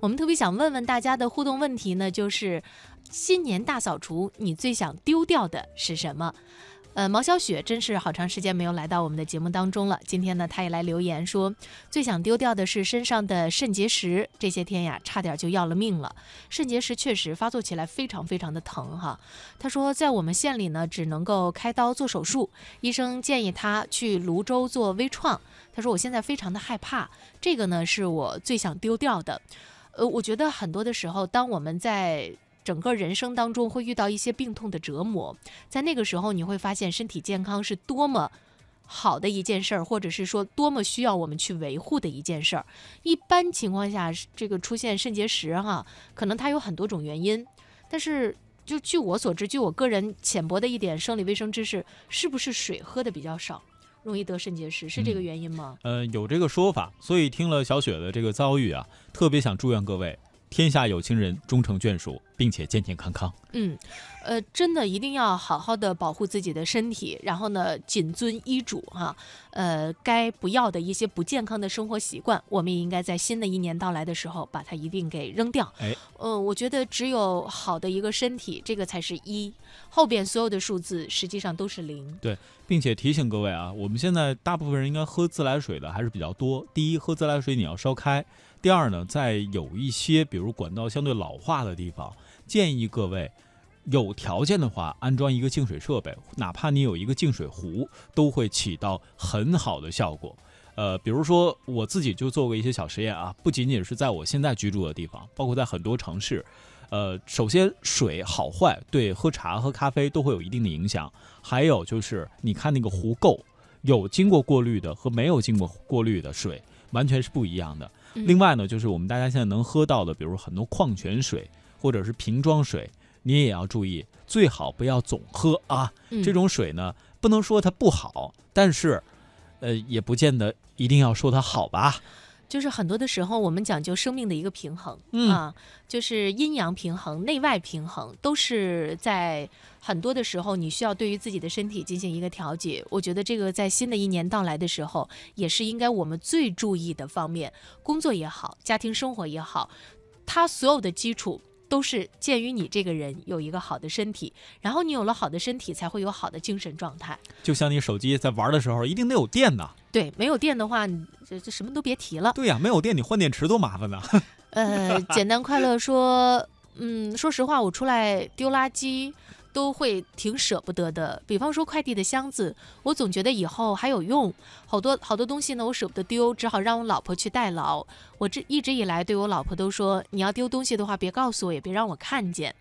我们特别想问问大家的互动问题呢，就是新年大扫除，你最想丢掉的是什么？呃，毛小雪真是好长时间没有来到我们的节目当中了。今天呢，她也来留言说，最想丢掉的是身上的肾结石，这些天呀，差点就要了命了。肾结石确实发作起来非常非常的疼哈。她说，在我们县里呢，只能够开刀做手术，医生建议她去泸州做微创。她说，我现在非常的害怕，这个呢，是我最想丢掉的。呃，我觉得很多的时候，当我们在整个人生当中会遇到一些病痛的折磨，在那个时候，你会发现身体健康是多么好的一件事儿，或者是说多么需要我们去维护的一件事儿。一般情况下，这个出现肾结石哈，可能它有很多种原因，但是就据我所知，据我个人浅薄的一点生理卫生知识，是不是水喝的比较少？容易得肾结石是这个原因吗？呃，有这个说法，所以听了小雪的这个遭遇啊，特别想祝愿各位天下有情人终成眷属，并且健健康康。嗯，呃，真的一定要好好的保护自己的身体，然后呢，谨遵医嘱哈。呃，该不要的一些不健康的生活习惯，我们也应该在新的一年到来的时候把它一并给扔掉。哎，嗯，我觉得只有好的一个身体，这个才是一，后边所有的数字实际上都是零。对，并且提醒各位啊，我们现在大部分人应该喝自来水的还是比较多。第一，喝自来水你要烧开；第二呢，在有一些比如管道相对老化的地方。建议各位有条件的话，安装一个净水设备，哪怕你有一个净水壶，都会起到很好的效果。呃，比如说我自己就做过一些小实验啊，不仅仅是在我现在居住的地方，包括在很多城市。呃，首先水好坏对喝茶喝咖啡都会有一定的影响，还有就是你看那个壶垢，有经过过滤的和没有经过过滤的水完全是不一样的。另外呢，就是我们大家现在能喝到的，比如很多矿泉水。或者是瓶装水，你也要注意，最好不要总喝啊。这种水呢，不能说它不好，但是，呃，也不见得一定要说它好吧。就是很多的时候，我们讲究生命的一个平衡啊，就是阴阳平衡、内外平衡，都是在很多的时候，你需要对于自己的身体进行一个调节。我觉得这个在新的一年到来的时候，也是应该我们最注意的方面。工作也好，家庭生活也好，它所有的基础。都是鉴于你这个人有一个好的身体，然后你有了好的身体，才会有好的精神状态。就像你手机在玩的时候，一定得有电呐。对，没有电的话，这这什么都别提了。对呀，没有电你换电池多麻烦呢。呃，简单快乐说，嗯，说实话，我出来丢垃圾。都会挺舍不得的，比方说快递的箱子，我总觉得以后还有用，好多好多东西呢，我舍不得丢，只好让我老婆去代劳。我这一直以来对我老婆都说，你要丢东西的话，别告诉我，也别让我看见。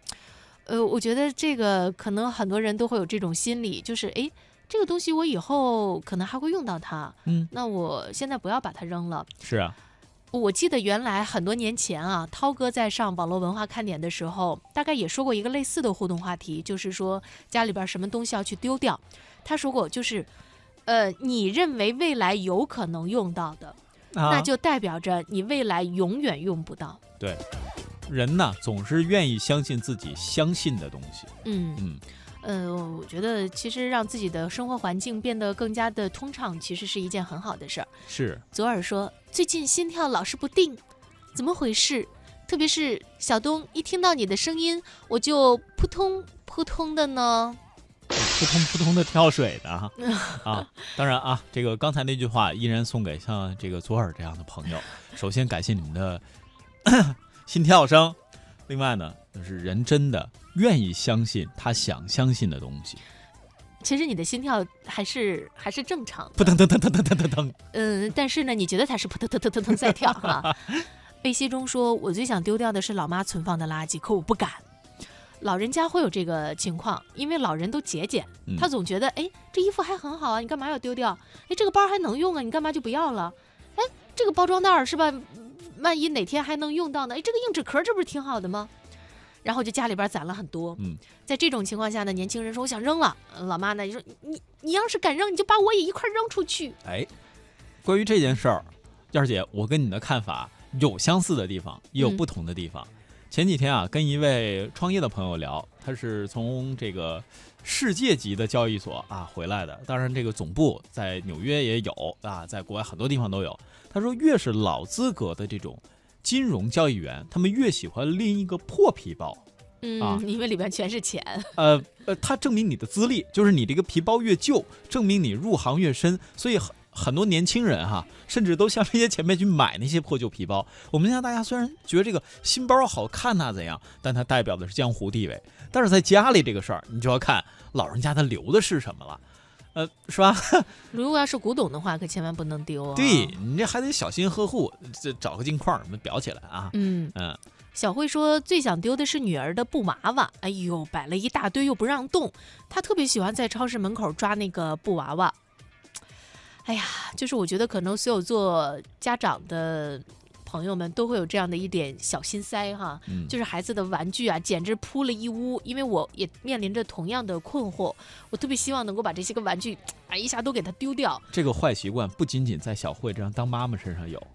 呃，我觉得这个可能很多人都会有这种心理，就是诶，这个东西我以后可能还会用到它，嗯，那我现在不要把它扔了。是啊。我记得原来很多年前啊，涛哥在上网络文化看点的时候，大概也说过一个类似的互动话题，就是说家里边什么东西要去丢掉。他说过，就是，呃，你认为未来有可能用到的，那就代表着你未来永远用不到。对，人呢总是愿意相信自己相信的东西。嗯嗯。呃，我觉得其实让自己的生活环境变得更加的通畅，其实是一件很好的事儿。是。左耳说最近心跳老是不定，怎么回事？特别是小东，一听到你的声音，我就扑通扑通的呢。扑通扑通的跳水的哈。啊，当然啊，这个刚才那句话依然送给像这个左耳这样的朋友。首先感谢你们的 心跳声，另外呢，就是人真的。愿意相信他想相信的东西。其实你的心跳还是还是正常，扑腾腾腾腾腾腾腾腾。嗯，但是呢，你觉得它是扑腾腾腾腾腾在跳哈？贝西中说：“我最想丢掉的是老妈存放的垃圾，可我不敢。老人家会有这个情况，因为老人都节俭，他总觉得，哎，这衣服还很好啊，你干嘛要丢掉？哎，这个包还能用啊，你干嘛就不要了？哎，这个包装袋是吧？万一哪天还能用到呢？哎，这个硬纸壳这不是挺好的吗？”然后就家里边攒了很多，嗯，在这种情况下呢，年轻人说我想扔了，老妈呢就说你你要是敢扔，你就把我也一块扔出去。哎，关于这件事儿，燕儿姐，我跟你的看法有相似的地方，也有不同的地方。前几天啊，跟一位创业的朋友聊，他是从这个世界级的交易所啊回来的，当然这个总部在纽约也有啊，在国外很多地方都有。他说，越是老资格的这种。金融交易员，他们越喜欢拎一个破皮包。嗯，啊因为里边全是钱。呃呃，它证明你的资历，就是你这个皮包越旧，证明你入行越深，所以很很多年轻人哈，甚至都向这些前辈去买那些破旧皮包。我们现在大家虽然觉得这个新包好看呐、怎样，但它代表的是江湖地位。但是在家里这个事儿，你就要看老人家他留的是什么了，呃，是吧？如果要是古董的话，可千万不能丢啊。对你这还得小心呵护，这找个镜框什么裱起来啊。嗯，嗯，小慧说最想丢的是女儿的布娃娃，哎呦，摆了一大堆又不让动，她特别喜欢在超市门口抓那个布娃娃。哎呀，就是我觉得可能所有做家长的朋友们都会有这样的一点小心塞哈，嗯就是孩子的玩具啊，简直铺了一屋。因为我也面临着同样的困惑，我特别希望能够把这些个玩具，啊，一下都给它丢掉。这个坏习惯不仅仅在小慧这样当妈妈身上有，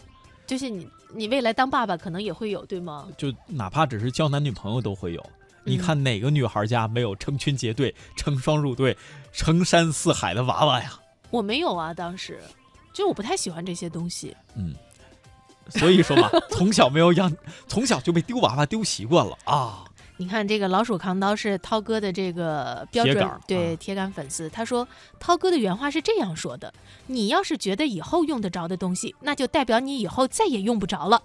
就是你，你未来当爸爸可能也会有，对吗？就哪怕只是交男女朋友都会有。你嗯看哪个女孩家没有成群结队、成双入对、成山似海的娃娃呀？我没有啊，当时，就是我不太喜欢这些东西。嗯，所以说嘛，从小没有养，从小就被丢娃娃丢习惯了啊。你看这个老鼠扛刀是涛哥的这个标准对铁杆粉丝，他说涛哥的原话是这样说的：你要是觉得以后用得着的东西，那就代表你以后再也用不着了。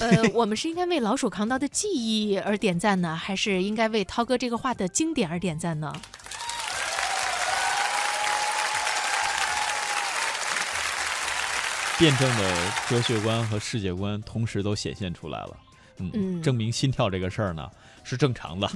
呃，我们是应该为老鼠扛刀的记忆而点赞呢，还是应该为涛哥这个话的经典而点赞呢？辩证的哲学观和世界观同时都显现出来了。嗯，嗯证明心跳这个事儿呢是正常的。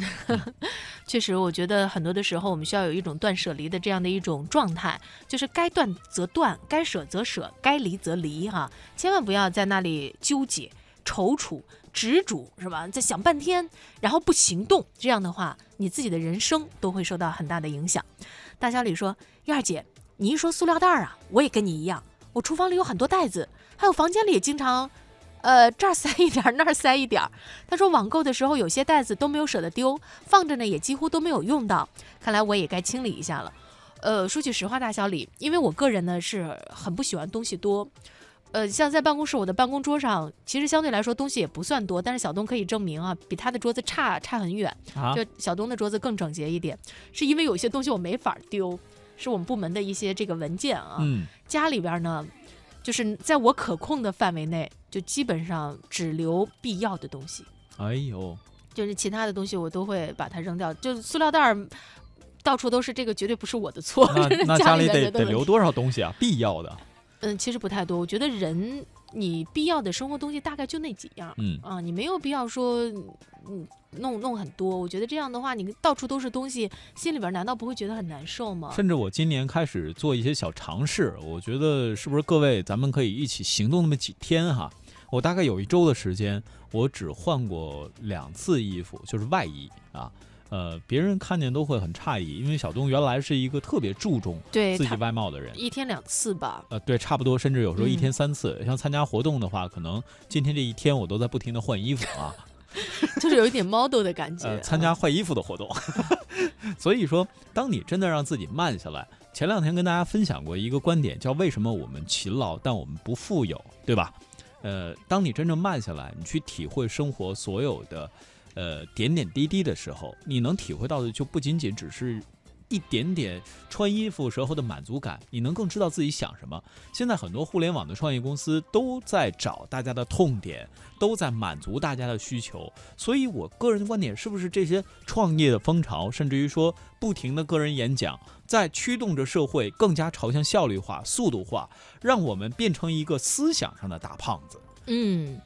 确实，我觉得很多的时候，我们需要有一种断舍离的这样的一种状态，就是该断则断，该舍则舍，该离则离，哈，千万不要在那里纠结、踌躇、执着，是吧？在想半天，然后不行动，这样的话，你自己的人生都会受到很大的影响。大小李说：“燕儿姐，你一说塑料袋儿啊，我也跟你一样，我厨房里有很多袋子，还有房间里也经常。”呃，这儿塞一点儿，那儿塞一点儿。他说网购的时候有些袋子都没有舍得丢，放着呢也几乎都没有用到。看来我也该清理一下了。呃，说句实话，大小李，因为我个人呢是很不喜欢东西多。呃，像在办公室，我的办公桌上其实相对来说东西也不算多，但是小东可以证明啊，比他的桌子差差很远。啊，就小东的桌子更整洁一点，是因为有些东西我没法丢，是我们部门的一些这个文件啊。嗯，家里边呢，就是在我可控的范围内，就基本上只留必要的东西，哎呦，就是其他的东西我都会把它扔掉。就是塑料袋儿到处都是，这个绝对不是我的错，那 那家里里得得留。多少东西啊？必要的。嗯，其实不太多。我觉得人你必要的生活东西大概就那几样。嗯，啊，你没有必要说，嗯，弄弄很多。我觉得这样的话，你到处都是东西，心里边难道不会觉得很难受吗？甚至我今年开始做一些小尝试，我觉得是不是各位咱们可以一起行动那么几天哈？我大概有一周的时间，我只换过两次衣服，就是外衣啊。呃，别人看见都会很诧异，因为小东原来是一个特别注重自己外貌的人。一天两次吧。呃，对，差不多，甚至有时候一嗯天三次。像参加活动的话，可能今天这一天我都在不停的换衣服啊。就是有一点 model 的感 觉。呃，参加换衣服的活动。所以说，当你真的让自己慢下来，前两天跟大家分享过一个观点，叫为什么我们勤劳但我们不富有，对吧？呃，当你真正慢下来，你去体会生活所有的呃点点滴滴的时候，你能体会到的就不仅仅只是。一点点穿衣服时候的满足感，你能更知道自己想什么。现在很多互联网的创业公司都在找大家的痛点，都在满足大家的需求。所以我个人的观点，是不是这些创业的风潮，甚至于说不停的个人演讲，在驱动着社会更加朝向效率化、速度化，让我们变成一个思想上的大胖子。嗯，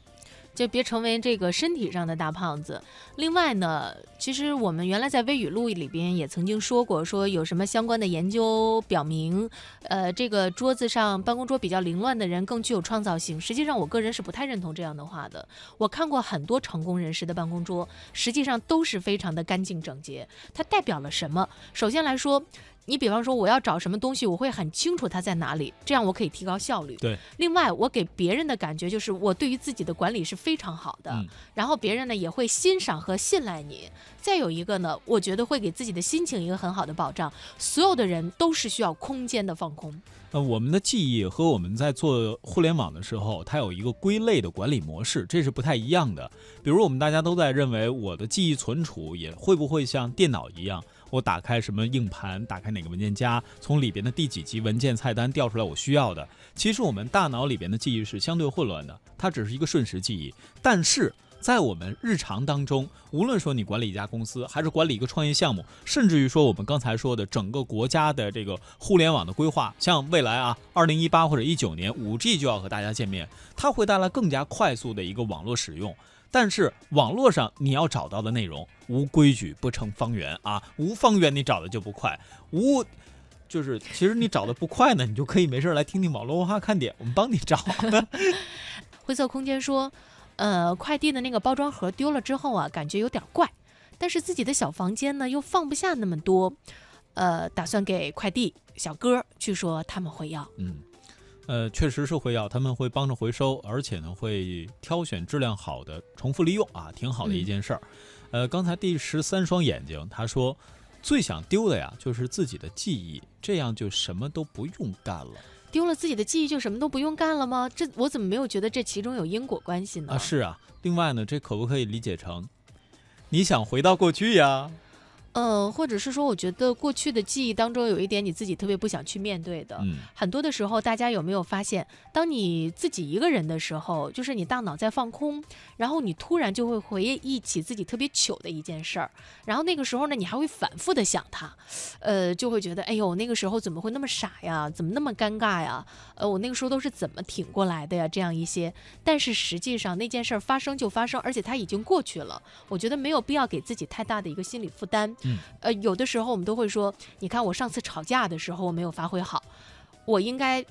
就别成为这个身体上的大胖子。另外呢，其实我们原来在微语录里边也曾经说过，说有什么相关的研究表明，呃，这个桌子上办公桌比较凌乱的人更具有创造性。实际上，我个人是不太认同这样的话的。我看过很多成功人士的办公桌，实际上都是非常的干净整洁。它代表了什么？首先来说，你比方说我要找什么东西，我会很清楚它在哪里，这样我可以提高效率。对。另外，我给别人的感觉就是我对于自己的管理是非常好的，嗯然后别人呢也会欣赏和信赖你。再有一个呢，我觉得会给自己的心情一个很好的保障。所有的人都是需要空间的放空。呃，我们的记忆和我们在做互联网的时候，它有一个归类的管理模式，这是不太一样的。比如我们大家都在认为，我的记忆存储也会不会像电脑一样，我打开什么硬盘，打开哪个文件夹，从里边的第几级文件菜单调出来我需要的。其实我们大脑里边的记忆是相对混乱的，它只是一个瞬时记忆，但是。在我们日常当中，无论说你管理一家公司，还是管理一个创业项目，甚至于说我们刚才说的整个国家的这个互联网的规划，像未来啊，二零一八或者一九年，五 G 就要和大家见面，它会带来更加快速的一个网络使用。但是网络上你要找到的内容，无规矩不成方圆啊，无方圆你找的就不快，无就是其实你找的不快呢，你就可以没事来听听网络文化看点，我们帮你找。灰色空间说。呃，快递的那个包装盒丢了之后啊，感觉有点怪，但是自己的小房间呢又放不下那么多，呃，打算给快递小哥，据说他们会要。嗯，呃，确实是会要，他们会帮着回收，而且呢会挑选质量好的，重复利用啊，挺好的一件事儿。嗯、呃，刚才第十三双眼睛他说，最想丢的呀就是自己的记忆，这样就什么都不用干了。丢了自己的记忆就什么都不用干了吗？这我怎么没有觉得这其中有因果关系呢？啊，是啊。另外呢，这可不可以理解成，你想回到过去呀？呃，或者是说，我觉得过去的记忆当中有一点你自己特别不想去面对的。嗯，很多的时候，大家有没有发现，当你自己一个人的时候，就是你大脑在放空，然后你突然就会回忆起自己特别糗的一件事儿，然后那个时候呢，你还会反复的想它，呃，就会觉得，哎呦，那个时候怎么会那么傻呀？怎么那么尴尬呀？呃，我那个时候都是怎么挺过来的呀？这样一些，但是实际上那件事儿发生就发生，而且它已经过去了，我觉得没有必要给自己太大的一个心理负担。嗯，呃，有的时候我们都会说，你看我上次吵架的时候我没有发挥好，我应该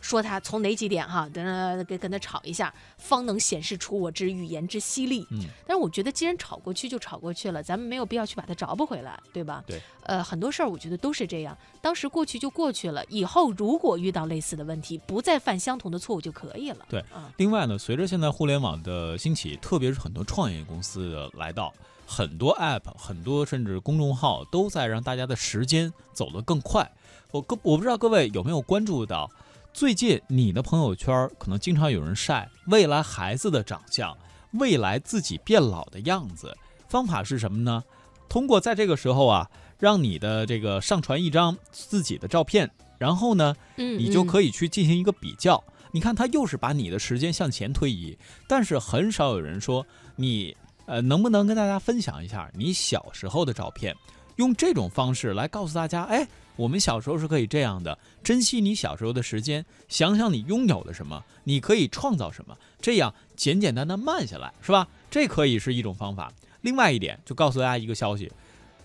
说他从哪几点哈，跟他跟跟他吵一下，方能显示出我之语言之犀利。嗯，但是我觉得既然吵过去就吵过去了，咱们没有必要去把它找不回来，对吧？对。呃，很多事儿我觉得都是这样，当时过去就过去了，以后如果遇到类似的问题，不再犯相同的错误就可以了。对。嗯。另外呢，随着现在互联网的兴起，特别是很多创业公司的来到。很多 App，很多甚至公众号都在让大家的时间走得更快。我各我不知道各位有没有关注到，最近你的朋友圈可能经常有人晒未来孩子的长相，未来自己变老的样子。方法是什么呢？通过在这个时候啊，让你的这个上传一张自己的照片，然后呢，嗯，你就可以去进行一个比较。你看，他又是把你的时间向前推移，但是很少有人说你。呃，能不能跟大家分享一下你小时候的照片？用这种方式来告诉大家，哎，我们小时候是可以这样的，珍惜你小时候的时间，想想你拥有了什么，你可以创造什么，这样简简单单慢下来，是吧？这可以是一种方法。另外一点，就告诉大家一个消息，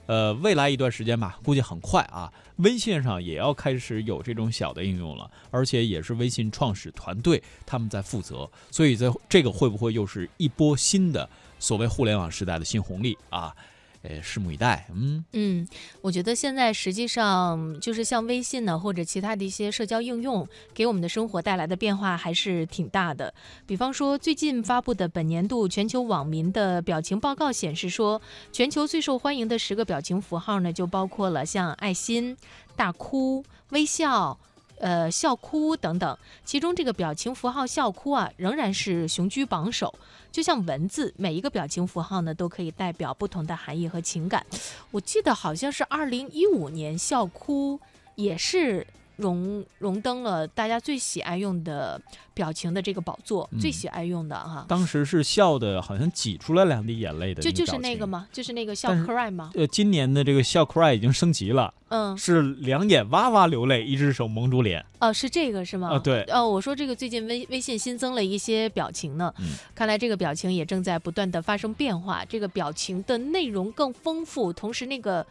呃，未来一段时间吧，估计很快啊，微信上也要开始有这种小的应用了，而且也是微信创始团队他们在负责，所以在这个会不会又是一波新的？所谓互联网时代的新红利啊，呃，拭目以待。嗯嗯，我觉得现在实际上就是像微信呢，或者其他的一些社交应用，给我们的生活带来的变化还是挺大的。比方说，最近发布的本年度全球网民的表情报告显示说，全球最受欢迎的十个表情符号呢，就包括了像爱心、大哭、微笑。呃，笑哭等等，其中这个表情符号笑哭啊，仍然是雄居榜首。就像文字，每一个表情符号呢，都可以代表不同的含义和情感。我记得好像是二零一五年笑哭也是荣荣登了大家最喜爱用的表情的这个宝座，嗯、最喜爱用的哈。当时是笑的，好像挤出来两滴眼泪的。就就是那个吗？就是那个笑 cry 吗？呃，今年的这个笑 cry 已经升级了。嗯，是两眼哇哇流泪，一只手蒙住脸。哦，是这个是吗？啊，对。哦，我说这个最近微微信新增了一些表情呢，嗯，看来这个表情也正在不断的发生变化，这个表情的内容更丰富，同时那个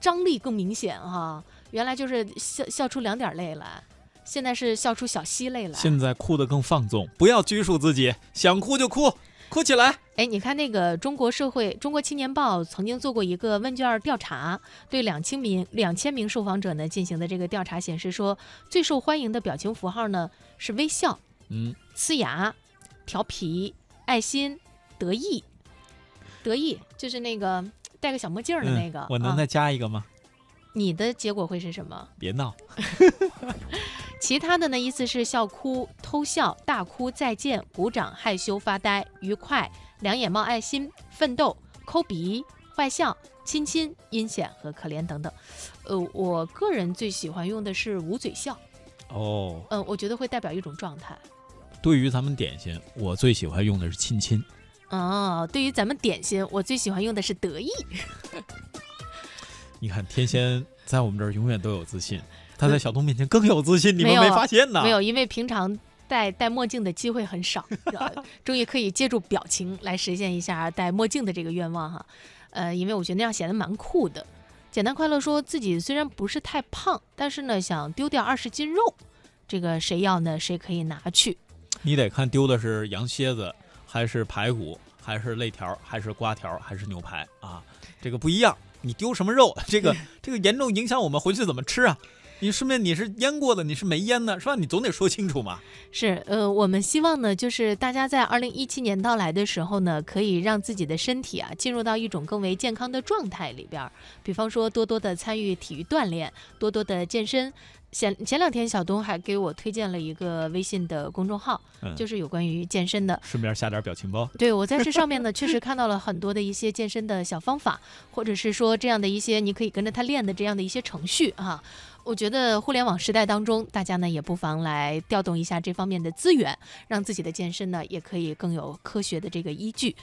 张力更明显哈。原来就是笑笑出两点泪来，现在是笑出小溪泪来。现在哭得更放纵，不要拘束自己，想哭就哭，哭起来。哎，你看那个中国社会中国青年报曾经做过一个问卷调查，对两千名两千名受访者呢进行的这个调查显示说，最受欢迎的表情符号呢是微笑、嗯，呲牙、调皮、爱心、得意。得意就是那个戴个小墨镜的那个。我能再加一个吗？你的结果会是什么？别闹，其他的呢，意思是笑哭、偷笑、大哭、再见、鼓掌、害羞、发呆、愉快、两眼冒爱心、奋斗、抠鼻、坏笑、亲亲、阴险和可怜等等。呃，我个人最喜欢用的是捂嘴笑，哦，嗯、我觉得会代表一种状态。对于咱们点心，我最喜欢用的是亲亲。哦，对于咱们点心，我最喜欢用的是得意。你看天仙在我们这儿永远都有自信，他在小东面前更有自信，你们没发现呢？没有，因为平常戴戴墨镜的机会很少，呃终于可以借助表情来实现一下戴墨镜的这个愿望哈。呃，因为我觉得那样显得蛮酷的。简单快乐说自己虽然不是太胖，但是呢想丢掉二十斤肉，这个谁要呢？谁可以拿去？你得看丢的是羊蝎子，还是排骨，还是肋条，还是瓜条，还是牛排啊？这个不一样。你丢什么肉，这个这个严重影响我们回去怎么吃啊？你顺便你是腌过的，你是没腌的，是吧？你总得说清楚嘛。是，呃，我们希望呢，就是大家在二零一七年到来的时候呢，可以让自己的身体啊进入到一种更为健康的状态里边儿。比方说，多多的参与体育锻炼，多多的健身。前前两天，小东还给我推荐了一个微信的公众号，嗯就是有关于健身的。顺便下点表情包。对我在这上面呢，确实看到了很多的一些健身的小方法，或者是说这样的一些你可以跟着他练的这样的一些程序啊。我觉得互联网时代当中，大家呢也不妨来调动一下这方面的资源，让自己的健身呢也可以更有科学的这个依据。